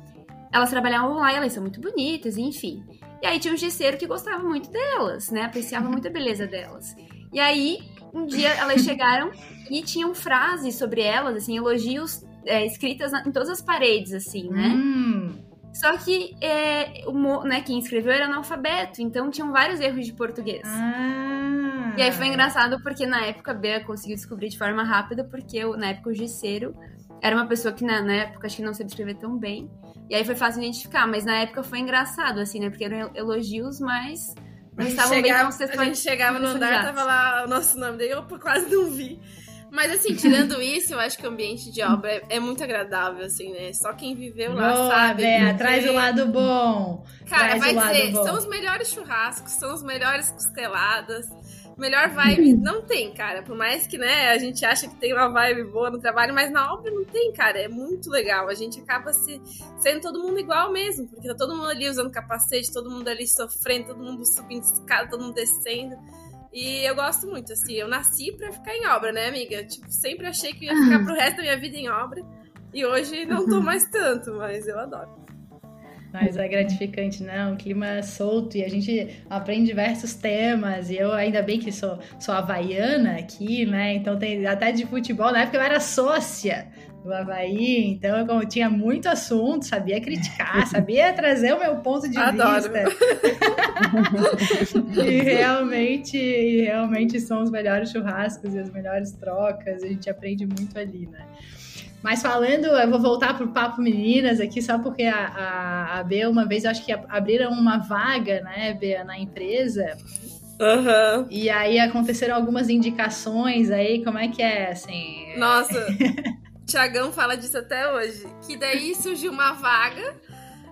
elas trabalhavam lá e elas são muito bonitas, enfim. E aí tinha um gesseiro que gostava muito delas, né? Apreciava muito a beleza delas. E aí, um dia elas chegaram e tinham frases sobre elas, assim, elogios é, escritas em todas as paredes, assim, né? Hum. Só que é, o, né, quem escreveu era analfabeto, então tinham vários erros de português. Ah. E aí foi engraçado porque na época a Bea conseguiu descobrir de forma rápida, porque na época o Gisseiro era uma pessoa que na, na época acho que não sabia escrever tão bem. E aí foi fácil identificar, mas na época foi engraçado, assim, né? Porque eram elogios, mas não estavam chegava, bem A gente chegava no andar, tava lá o nosso nome dele, eu quase não vi. Mas assim, tirando isso, eu acho que o ambiente de obra é, é muito agradável, assim, né? Só quem viveu lá Boa, sabe. Bea, traz o lado bom. Cara, traz vai dizer, são os melhores churrascos, são as melhores costeladas. Melhor vibe não tem, cara. Por mais que, né, a gente acha que tem uma vibe boa no trabalho, mas na obra não tem, cara. É muito legal. A gente acaba se sendo todo mundo igual mesmo, porque tá todo mundo ali usando capacete, todo mundo ali sofrendo, todo mundo subindo escada, todo mundo descendo. E eu gosto muito, assim, eu nasci pra ficar em obra, né, amiga? Tipo, sempre achei que ia ficar pro resto da minha vida em obra. E hoje não tô mais tanto, mas eu adoro. Mas é gratificante, né? Um clima solto e a gente aprende diversos temas. E eu, ainda bem que sou, sou havaiana aqui, né? Então tem até de futebol. Na época eu era sócia do Havaí, então eu tinha muito assunto, sabia criticar, sabia trazer o meu ponto de Adoro. vista. e realmente, e realmente são os melhores churrascos e as melhores trocas, a gente aprende muito ali, né? Mas falando, eu vou voltar pro Papo Meninas aqui, só porque a, a, a Bea, uma vez, eu acho que abriram uma vaga, né, Bea, na empresa. Uhum. E aí aconteceram algumas indicações aí, como é que é, assim? Nossa, Tiagão fala disso até hoje. Que daí surgiu uma vaga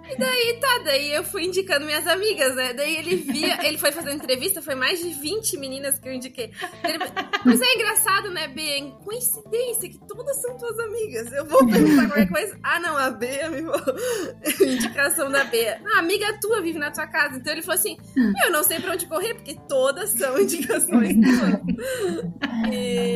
e daí, tá, daí eu fui indicando minhas amigas, né? Daí ele via, ele foi fazer entrevista, foi mais de 20 meninas que eu indiquei. Ele, mas é engraçado, né, B? É coincidência que todas são tuas amigas. Eu vou perguntar qualquer coisa. Ah, não, a B, me indicação da B. Ah, amiga tua vive na tua casa. Então ele falou assim: eu não sei pra onde correr, porque todas são indicações tuas. E.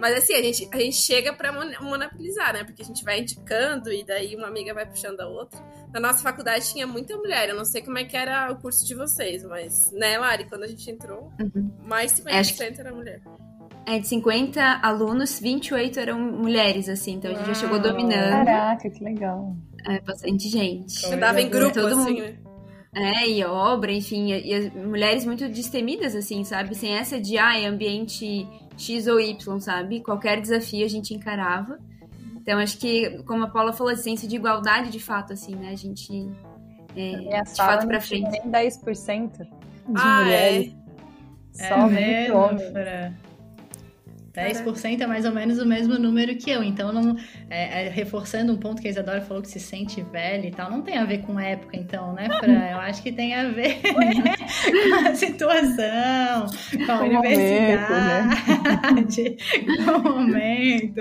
Mas assim, a gente, a gente chega pra monopolizar, né? Porque a gente vai indicando e daí uma amiga vai puxando a outra. Na nossa faculdade tinha muita mulher. Eu não sei como é que era o curso de vocês, mas, né, Lari, quando a gente entrou, uhum. mais 50% Acho que... era mulher. É, de 50 alunos, 28 eram mulheres, assim, então a gente Uau. já chegou dominando. Caraca, que legal. É, bastante gente. Eu dava em grupo, todo assim, mundo... né? É, e obra, enfim, e, e as mulheres muito destemidas, assim, sabe? Sem essa de, ah, é ambiente X ou Y, sabe? Qualquer desafio a gente encarava. Então, acho que, como a Paula falou, a ciência de igualdade, de fato, assim, né? A gente, é, de fato pra frente. Nem 10% de ah, mulheres. É. Só é mesmo, homens. 10% é mais ou menos o mesmo número que eu. Então, não, é, é, reforçando um ponto que a Isadora falou que se sente velha e tal, não tem a ver com época, então, né, Fran? Eu acho que tem a ver com a situação, com a com universidade, momento, né? com o momento.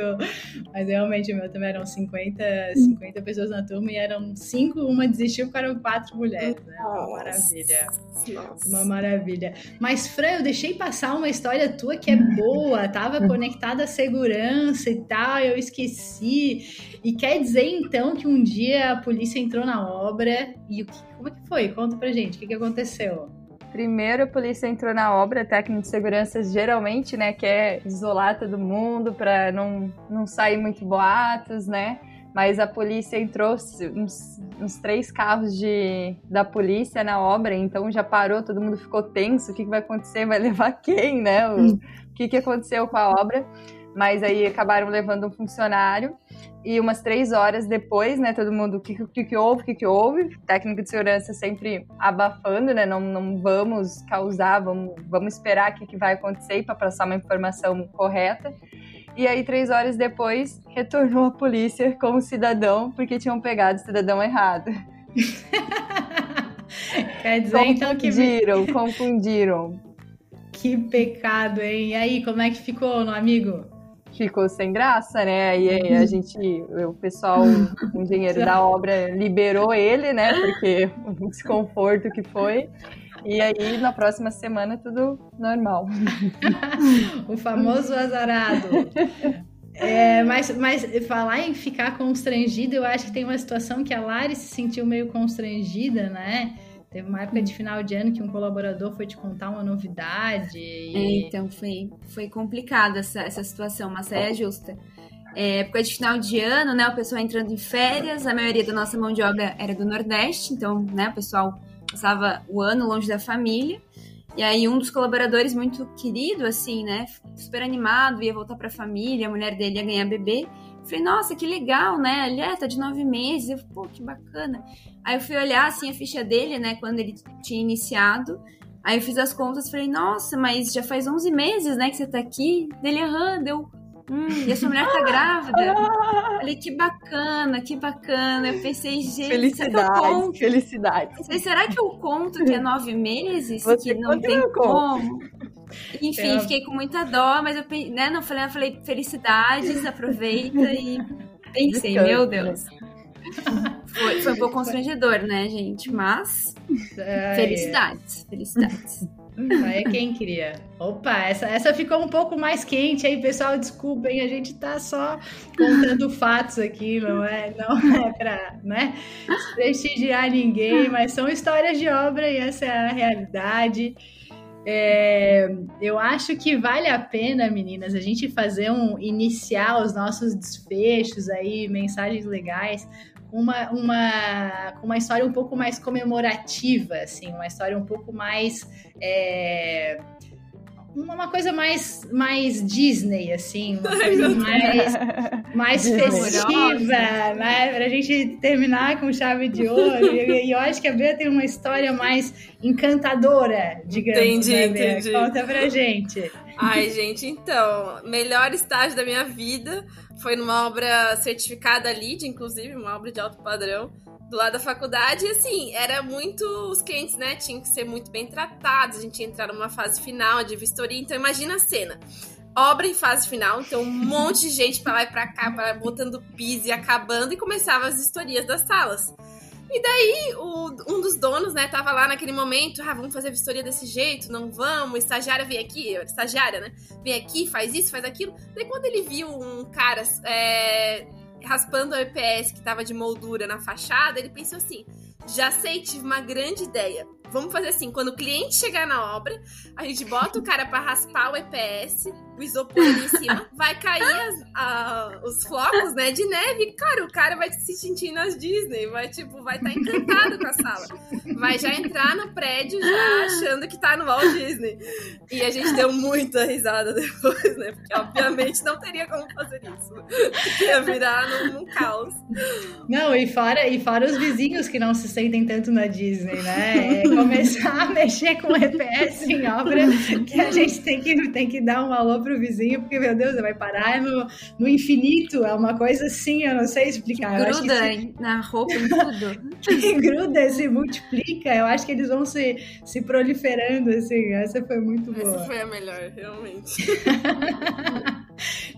Mas realmente, o meu também eram 50, 50 pessoas na turma e eram 5, uma desistiu porque eram 4 mulheres. Né? Uma maravilha. Nossa. Uma maravilha. Mas, Fran, eu deixei passar uma história tua que é boa, tava estava conectada à segurança e tal, eu esqueci. E quer dizer então que um dia a polícia entrou na obra e o que, como é que foi? Conta pra gente, o que, que aconteceu? Primeiro a polícia entrou na obra, técnico de segurança geralmente, né, quer isolar todo mundo para não, não sair muito boatos, né? Mas a polícia entrou uns, uns, três carros de, da polícia na obra, então já parou, todo mundo ficou tenso. O que, que vai acontecer? Vai levar quem, né? O, que, que aconteceu com a obra, mas aí acabaram levando um funcionário e umas três horas depois, né, todo mundo, o que, que, que houve, o que, que houve? Técnico de segurança sempre abafando, né, não, não vamos causar, vamos, vamos esperar o que, que vai acontecer para passar uma informação correta. E aí, três horas depois, retornou a polícia com o cidadão, porque tinham pegado o cidadão errado. Quer dizer, então que... Confundiram, confundiram. Que pecado, hein? E aí, como é que ficou no amigo? Ficou sem graça, né? E aí a gente, o pessoal, o engenheiro da obra liberou ele, né? Porque o desconforto que foi. E aí, na próxima semana, tudo normal. o famoso azarado. É, mas, mas falar em ficar constrangido, eu acho que tem uma situação que a Lari se sentiu meio constrangida, né? Teve uma época de final de ano que um colaborador foi te contar uma novidade. E... É, então foi, foi complicado essa, essa situação, mas é justa. É, época de final de ano, né? O pessoal entrando em férias, a maioria da nossa mão de obra era do Nordeste, então, né, o pessoal passava o ano longe da família. E aí um dos colaboradores muito querido, assim, né? Super animado, ia voltar para a família, a mulher dele ia ganhar bebê. Falei, nossa, que legal, né? Ele é, tá de nove meses. Eu, pô, que bacana. Aí eu fui olhar, assim, a ficha dele, né? Quando ele tinha iniciado. Aí eu fiz as contas falei, nossa, mas já faz 11 meses, né, que você tá aqui? Dele, aham, deu... Hum, e a sua mulher tá grávida? Falei, que bacana, que bacana. Eu pensei, gente, felicidade, felicidade. Pensei, será que eu conto que é nove meses? Você que não tem como? Enfim, eu... fiquei com muita dó, mas eu né, não falei, eu falei felicidades, aproveita e pensei, Descanso, meu Deus. Foi, foi um pouco constrangedor, né, gente? Mas felicidades, felicidades. Aí é quem queria. Opa, essa, essa ficou um pouco mais quente aí, pessoal. Desculpem, a gente tá só contando fatos aqui, não é, não é pra né, prestigiar ninguém, mas são histórias de obra e essa é a realidade. É, eu acho que vale a pena, meninas, a gente fazer um iniciar os nossos desfechos aí, mensagens legais, uma, uma, uma história um pouco mais comemorativa, assim, uma história um pouco mais. É, uma coisa mais, mais Disney, assim, uma coisa mais, mais festiva, né? Pra gente terminar com chave de ouro. E, e eu acho que a Bea tem uma história mais encantadora, digamos. Entendi, né, Bea? entendi. Conta pra gente. Ai, gente, então, melhor estágio da minha vida foi numa obra certificada LEED, inclusive, uma obra de alto padrão, do lado da faculdade. E assim, era muito. Os clientes, né, tinham que ser muito bem tratados, a gente ia entrar numa fase final de vistoria. Então, imagina a cena. Obra em fase final, então um monte de gente pra lá e pra cá, pra, botando piso e acabando, e começava as vistorias das salas. E daí, o- um dos donos, né, tava lá naquele momento, ah, vamos fazer vistoria desse jeito, não vamos, estagiária vem aqui, estagiária, né, vem aqui, faz isso, faz aquilo. Daí quando ele viu um cara é, raspando a EPS que tava de moldura na fachada, ele pensou assim, já sei, tive uma grande ideia. Vamos fazer assim, quando o cliente chegar na obra, a gente bota o cara pra raspar o EPS, o isopor ali em cima, vai cair as- a- os flocos, né, de neve. Cara, o cara vai se sentir nas Disney, vai, tipo, vai estar encantado com a sala. Vai já entrar no prédio já achando que tá no Walt Disney. E a gente deu muita risada depois, né, porque obviamente não teria como fazer isso. Ia virar num, num caos. Não, e fora, e fora os vizinhos que não se sentem tanto na Disney, né? É começar a mexer com EPS em obra que a gente tem que, tem que dar um alô pro vizinho, porque, meu Deus, vai parar no, no infinito. É uma coisa assim, eu não sei explicar. Que Gruda se- em- na roupa, em tudo. que gruda, se multiplica, eu acho que eles vão se, se proliferando, assim. Essa foi muito boa. Essa foi a melhor, realmente.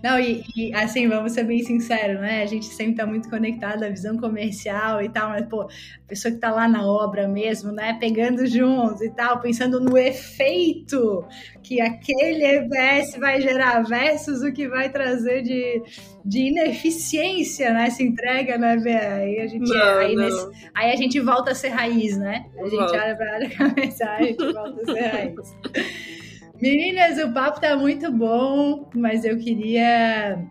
Não, e, e, assim, vamos ser bem sinceros, né? A gente sempre tá muito conectado à visão comercial e tal, mas, pô, a pessoa que tá lá na obra mesmo, né? Pegando juntos e tal, pensando no efeito que aquele EBS vai gerar versus o que vai trazer de, de ineficiência nessa entrega, né? Aí a gente, Não, aí, não. nesse- aí a gente volta a ser raiz, né? A gente Volta. olha pra área comercial e a gente volta a ser raiz. Meninas, o papo tá muito bom, mas eu queria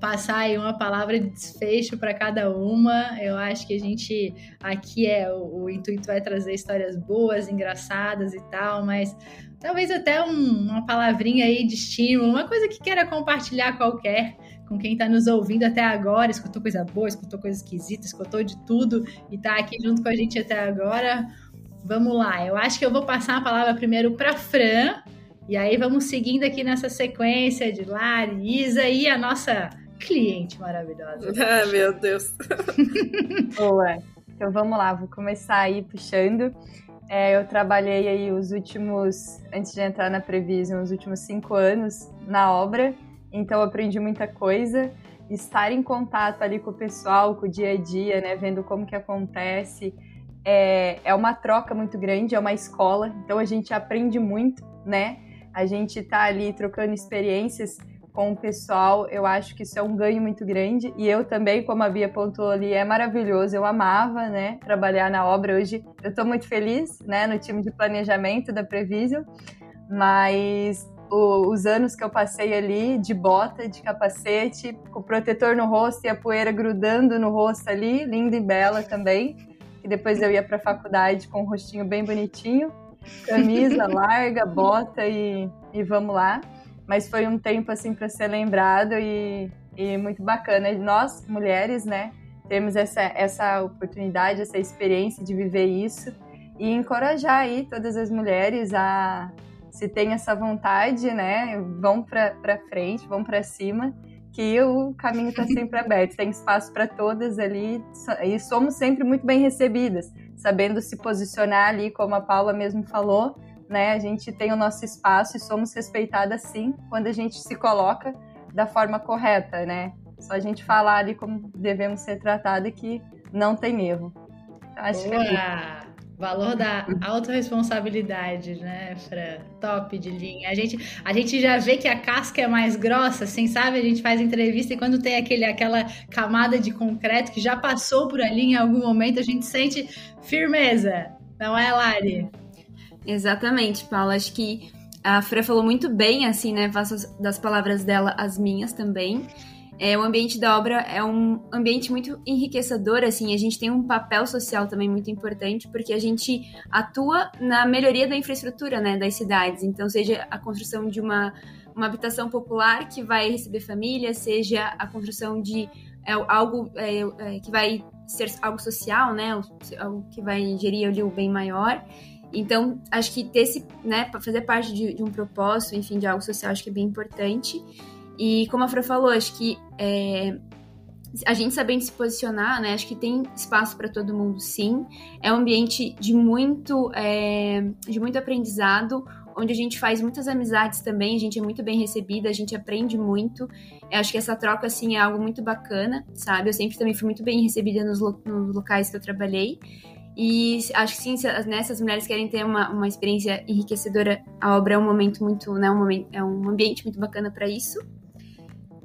passar aí uma palavra de desfecho para cada uma. Eu acho que a gente aqui é o, o intuito é trazer histórias boas, engraçadas e tal, mas talvez até um- uma palavrinha aí de estímulo, uma coisa que queira compartilhar qualquer com quem está nos ouvindo até agora, escutou coisa boa, escutou coisa esquisita, escutou de tudo e tá aqui junto com a gente até agora. Vamos lá, eu acho que eu vou passar a palavra primeiro para Fran, e aí vamos seguindo aqui nessa sequência de Lari, Isa e a nossa cliente maravilhosa. Ah, meu Deus. Boa. Então vamos lá, vou começar aí puxando. É, eu trabalhei aí os últimos, antes de entrar na Prevision, os últimos cinco anos na obra, então eu aprendi muita coisa. Estar em contato ali com o pessoal, com o dia a dia, né, vendo como que acontece, é, é uma troca muito grande, é uma escola, então a gente aprende muito, né? A gente tá ali trocando experiências com o pessoal, eu acho que isso é um ganho muito grande. E eu também, como a Bia pontuou ali, é maravilhoso. Eu amava, né, trabalhar na obra. Hoje eu estou muito feliz, né, no time de planejamento da Previsio, mas o- os anos que eu passei ali de bota, de capacete, com o protetor no rosto e a poeira grudando no rosto ali, linda e bela também. E depois eu ia para a faculdade com o rostinho bem bonitinho, camisa larga, bota e, e vamos lá. Mas foi um tempo assim para ser lembrado e, e muito bacana. E nós, mulheres, né, temos essa, essa oportunidade, essa experiência de viver isso e encorajar aí todas as mulheres a se tem essa vontade, né, vão para frente, vão para cima, que o caminho está sempre aberto, tem espaço para todas ali e somos sempre muito bem recebidas, sabendo se posicionar ali, como a Paula mesmo falou, né? A gente tem o nosso espaço e somos respeitadas sim quando a gente se coloca da forma correta, né? Só a gente falar ali como devemos ser tratadas que não tem erro. Então, acho que é isso. Valor da autorresponsabilidade, né, Fran? Top de linha. A gente, a gente já vê que a casca é mais grossa, assim, sabe? A gente faz entrevista e quando tem aquele, aquela camada de concreto que já passou por ali em algum momento, a gente sente firmeza. Não é, Lari? Exatamente, Paula. Acho que a Fran falou muito bem, assim, né? Faço as- das palavras dela as minhas também. É, o ambiente da obra é um ambiente muito enriquecedor, assim, a gente tem um papel social também muito importante, porque a gente atua na melhoria da infraestrutura, né, das cidades, então seja a construção de uma, uma habitação popular que vai receber famílias, seja a construção de é, algo é, é, que vai ser algo social, né, algo que vai gerir ali o bem maior, então, acho que ter esse, né, fazer parte de, de um propósito, enfim, de algo social, acho que é bem importante. E como a Fran falou, acho que é, a gente sabendo se posicionar, né? Acho que tem espaço para todo mundo, sim. É um ambiente de muito, é, de muito aprendizado, onde a gente faz muitas amizades também. A gente é muito bem recebida, a gente aprende muito. Eu acho que essa troca, assim, é algo muito bacana, sabe? Eu sempre também fui muito bem recebida nos, lo nos locais que eu trabalhei. E acho que sim, se né, as mulheres querem ter uma, uma experiência enriquecedora, a obra é um momento muito, né, um momento, é um ambiente muito bacana para isso.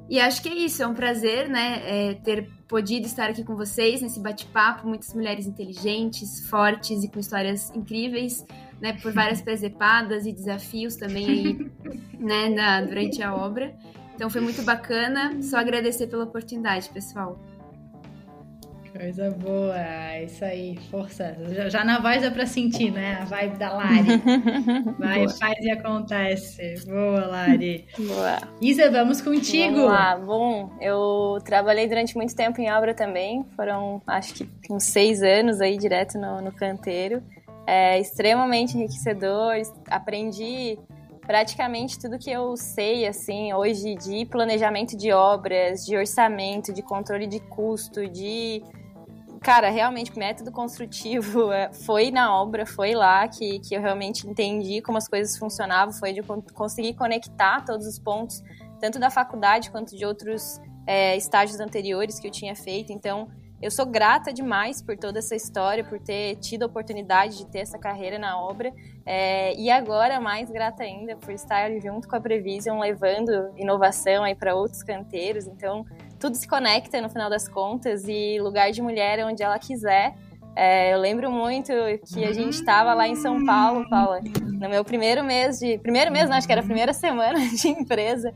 E acho que é isso, é um prazer, né, é, ter podido estar aqui com vocês nesse bate-papo, muitas mulheres inteligentes, fortes e com histórias incríveis, né, por várias presepadas e desafios também aí, né, na, durante a obra. Então foi muito bacana, só agradecer pela oportunidade, pessoal. Coisa boa, isso aí, força. Já, já na voz é pra sentir, né? A vibe da Lari. Vai, boa. faz e acontece. Boa, Lari. Boa. Isa, vamos contigo. Vamos lá. Bom, eu trabalhei durante muito tempo em obra também. Foram, acho que, uns seis anos aí direto no, no canteiro. É extremamente enriquecedor. Aprendi praticamente tudo que eu sei, assim, hoje de planejamento de obras, de orçamento, de controle de custo, de cara, realmente, método construtivo é, foi na obra, foi lá que, que eu realmente entendi como as coisas funcionavam, foi de conseguir conectar todos os pontos, tanto da faculdade quanto de outros é, estágios anteriores que eu tinha feito. Então, eu sou grata demais por toda essa história, por ter tido a oportunidade de ter essa carreira na obra. É, e agora, mais grata ainda por estar junto com a Prevision, levando inovação aí para outros canteiros. Então, tudo se conecta no final das contas e lugar de mulher é onde ela quiser. É, eu lembro muito que a gente estava lá em São Paulo, Paula, no meu primeiro mês de. Primeiro mês, não, acho que era a primeira semana de empresa.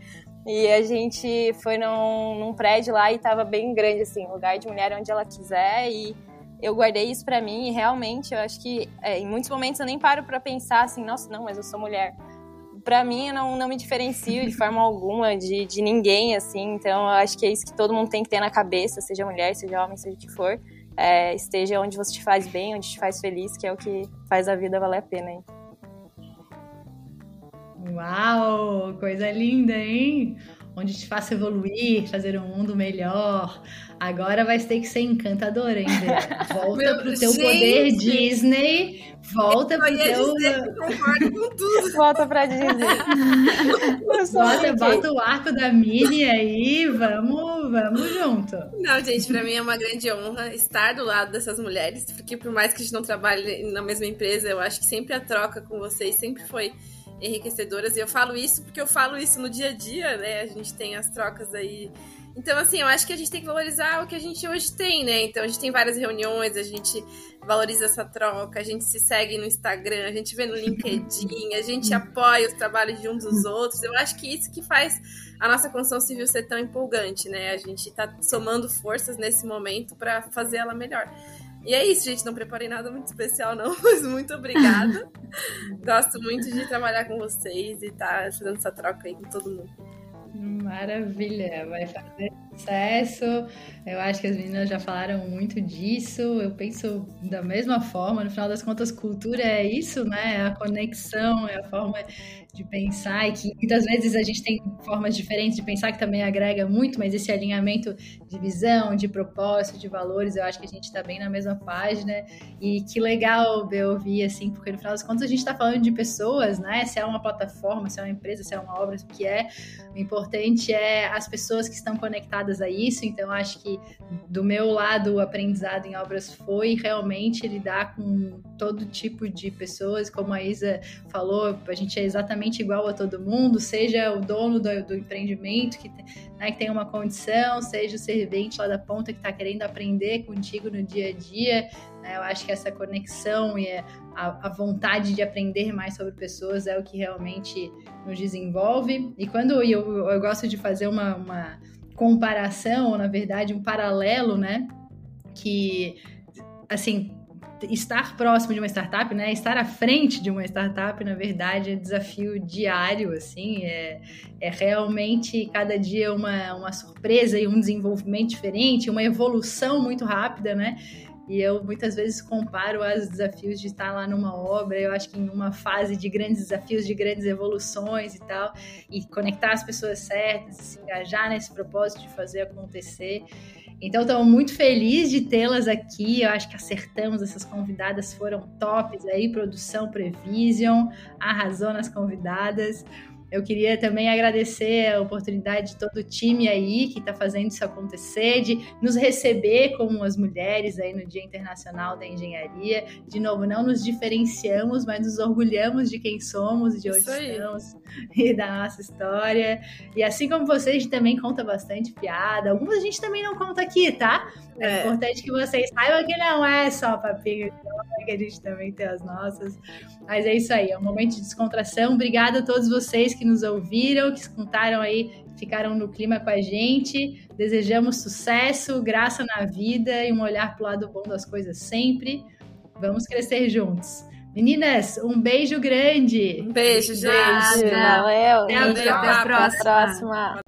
E a gente foi num, num prédio lá e estava bem grande, assim, lugar de mulher onde ela quiser. E eu guardei isso para mim e realmente eu acho que é, em muitos momentos eu nem paro para pensar assim, nossa, não, mas eu sou mulher para mim, eu não, não me diferencio de forma alguma de, de ninguém, assim. Então, eu acho que é isso que todo mundo tem que ter na cabeça, seja mulher, seja homem, seja o que for. É, esteja onde você te faz bem, onde te faz feliz, que é o que faz a vida valer a pena, hein? Uau, coisa linda, hein? Onde te faça evoluir, fazer um mundo melhor. Agora vai ter que ser encantadora ainda. Volta pro teu gente. poder Disney. Volta pro teu. concordo com tudo. Volta pra Disney. bota, bota o arco da Mini aí. Vamos, vamos junto. Não, gente, pra mim é uma grande honra estar do lado dessas mulheres. Porque por mais que a gente não trabalhe na mesma empresa, eu acho que sempre a troca com vocês sempre foi enriquecedoras. E eu falo isso porque eu falo isso no dia a dia, né? A gente tem as trocas aí então, assim, eu acho que a gente tem que valorizar o que a gente hoje tem, né? Então, a gente tem várias reuniões, a gente valoriza essa troca, a gente se segue no Instagram, a gente vê no LinkedIn, a gente apoia os trabalhos de uns dos outros. Eu acho que isso que faz a nossa construção civil ser tão empolgante, né? A gente tá somando forças nesse momento para fazer ela melhor. E é isso, gente. Não preparei nada muito especial, não, mas muito obrigada. Gosto muito de trabalhar com vocês e estar tá fazendo essa troca aí com todo mundo. Maravilha, vai fazer sucesso. Eu acho que as meninas já falaram muito disso. Eu penso da mesma forma. No final das contas, cultura é isso, né? É a conexão, é a forma de pensar e que muitas vezes a gente tem formas diferentes de pensar que também agrega muito, mas esse alinhamento de visão, de propósito, de valores, eu acho que a gente está bem na mesma página. E que legal eu ouvir assim, porque no final das contas a gente está falando de pessoas, né? Se é uma plataforma, se é uma empresa, se é uma obra, o que é, o importante é as pessoas que estão conectadas a isso, então acho que do meu lado o aprendizado em obras foi realmente lidar com todo tipo de pessoas, como a Isa falou, a gente é exatamente igual a todo mundo, seja o dono do, do empreendimento que, né, que tem uma condição, seja o servente lá da ponta que está querendo aprender contigo no dia a dia. Né, eu acho que essa conexão e a, a, vontade de aprender mais sobre pessoas é o que realmente nos desenvolve. E quando eu, eu gosto de fazer uma, uma comparação, ou na verdade um paralelo, né? Que, assim, estar próximo de uma startup, né? Estar à frente de uma startup, na verdade, é desafio diário, assim, é, é realmente cada dia uma, uma surpresa e um desenvolvimento diferente, uma evolução muito rápida, né? E eu muitas vezes comparo os desafios de estar lá numa obra, eu acho que em uma fase de grandes desafios, de grandes evoluções e tal, e conectar as pessoas certas, se engajar nesse propósito de fazer acontecer. Então, estou muito feliz de tê-las aqui. Eu acho que acertamos, essas convidadas foram tops aí, produção Prevision, arrasou nas convidadas. Eu queria também agradecer a oportunidade de todo o time aí que está fazendo isso acontecer, de nos receber como as mulheres aí no Dia Internacional da Engenharia. De novo, não nos diferenciamos, mas nos orgulhamos de quem somos, de onde estamos e da nossa história. E assim como vocês, a gente também conta bastante piada. Algumas a gente também não conta aqui, tá? É, é importante que vocês saibam que não é só papinho, que a gente também tem as nossas. Mas é isso aí, é um momento de descontração. Obrigada a todos vocês que nos ouviram, que escutaram aí, ficaram no clima com a gente. Desejamos sucesso, graça na vida e um olhar para o lado bom das coisas sempre. Vamos crescer juntos. Meninas, um beijo grande. Um beijo, gente. Valeu. Até Até a próxima.